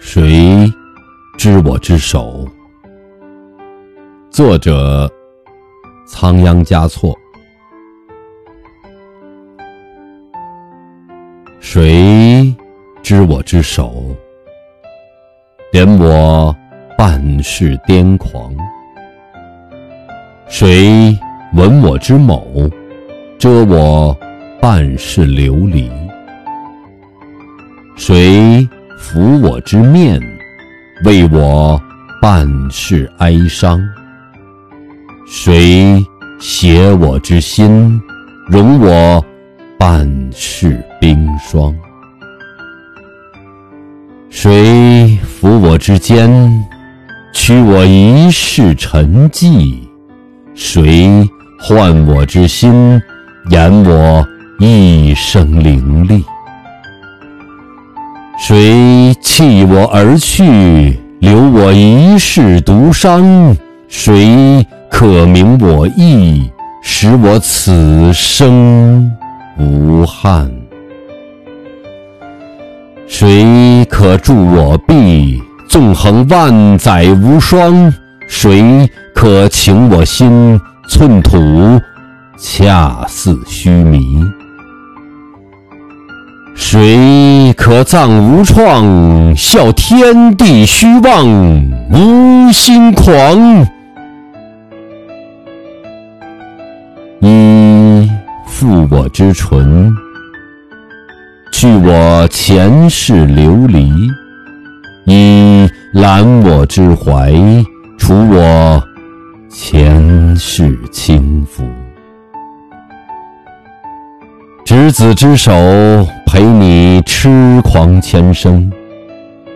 谁知我之手？作者：仓央嘉措。谁知我之手？怜我半世癫狂。谁闻我之某？遮我半世流离。谁？抚我之面，为我半世哀伤；谁携我之心，容我半世冰霜？谁抚我之肩，驱我一世沉寂？谁唤我之心，掩我一生凌厉？谁弃我而去，留我一世独伤？谁可明我意，使我此生无憾？谁可助我臂，纵横万载无双？谁可请我心，寸土恰似须弥？谁可葬无创，笑天地虚妄，无心狂？一负我之唇，去我前世流离；一揽我之怀，除我前世轻浮。执子之手，陪你痴狂前生；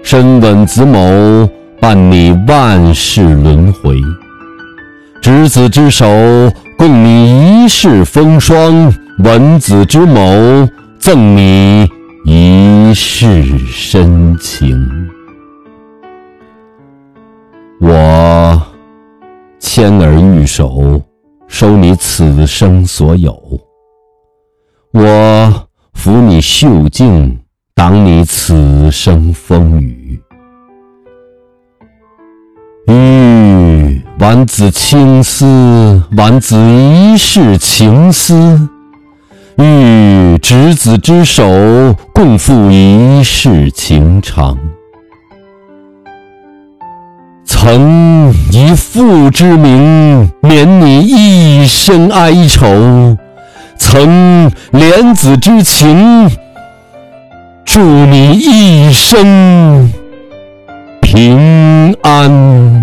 深吻子某，伴你万世轮回。执子之手，共你一世风霜；吻子之眸，赠你一世深情。我牵儿玉手，收你此生所有。我抚你袖颈，挡你此生风雨。欲挽子青丝，挽子一世情丝；欲执子之手，共赴一世情长。曾以父之名，免你一生哀愁。承莲子之情，祝你一生平安。